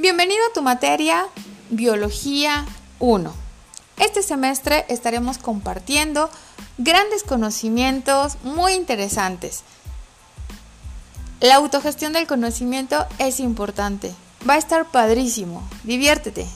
Bienvenido a tu materia Biología 1. Este semestre estaremos compartiendo grandes conocimientos muy interesantes. La autogestión del conocimiento es importante. Va a estar padrísimo. Diviértete.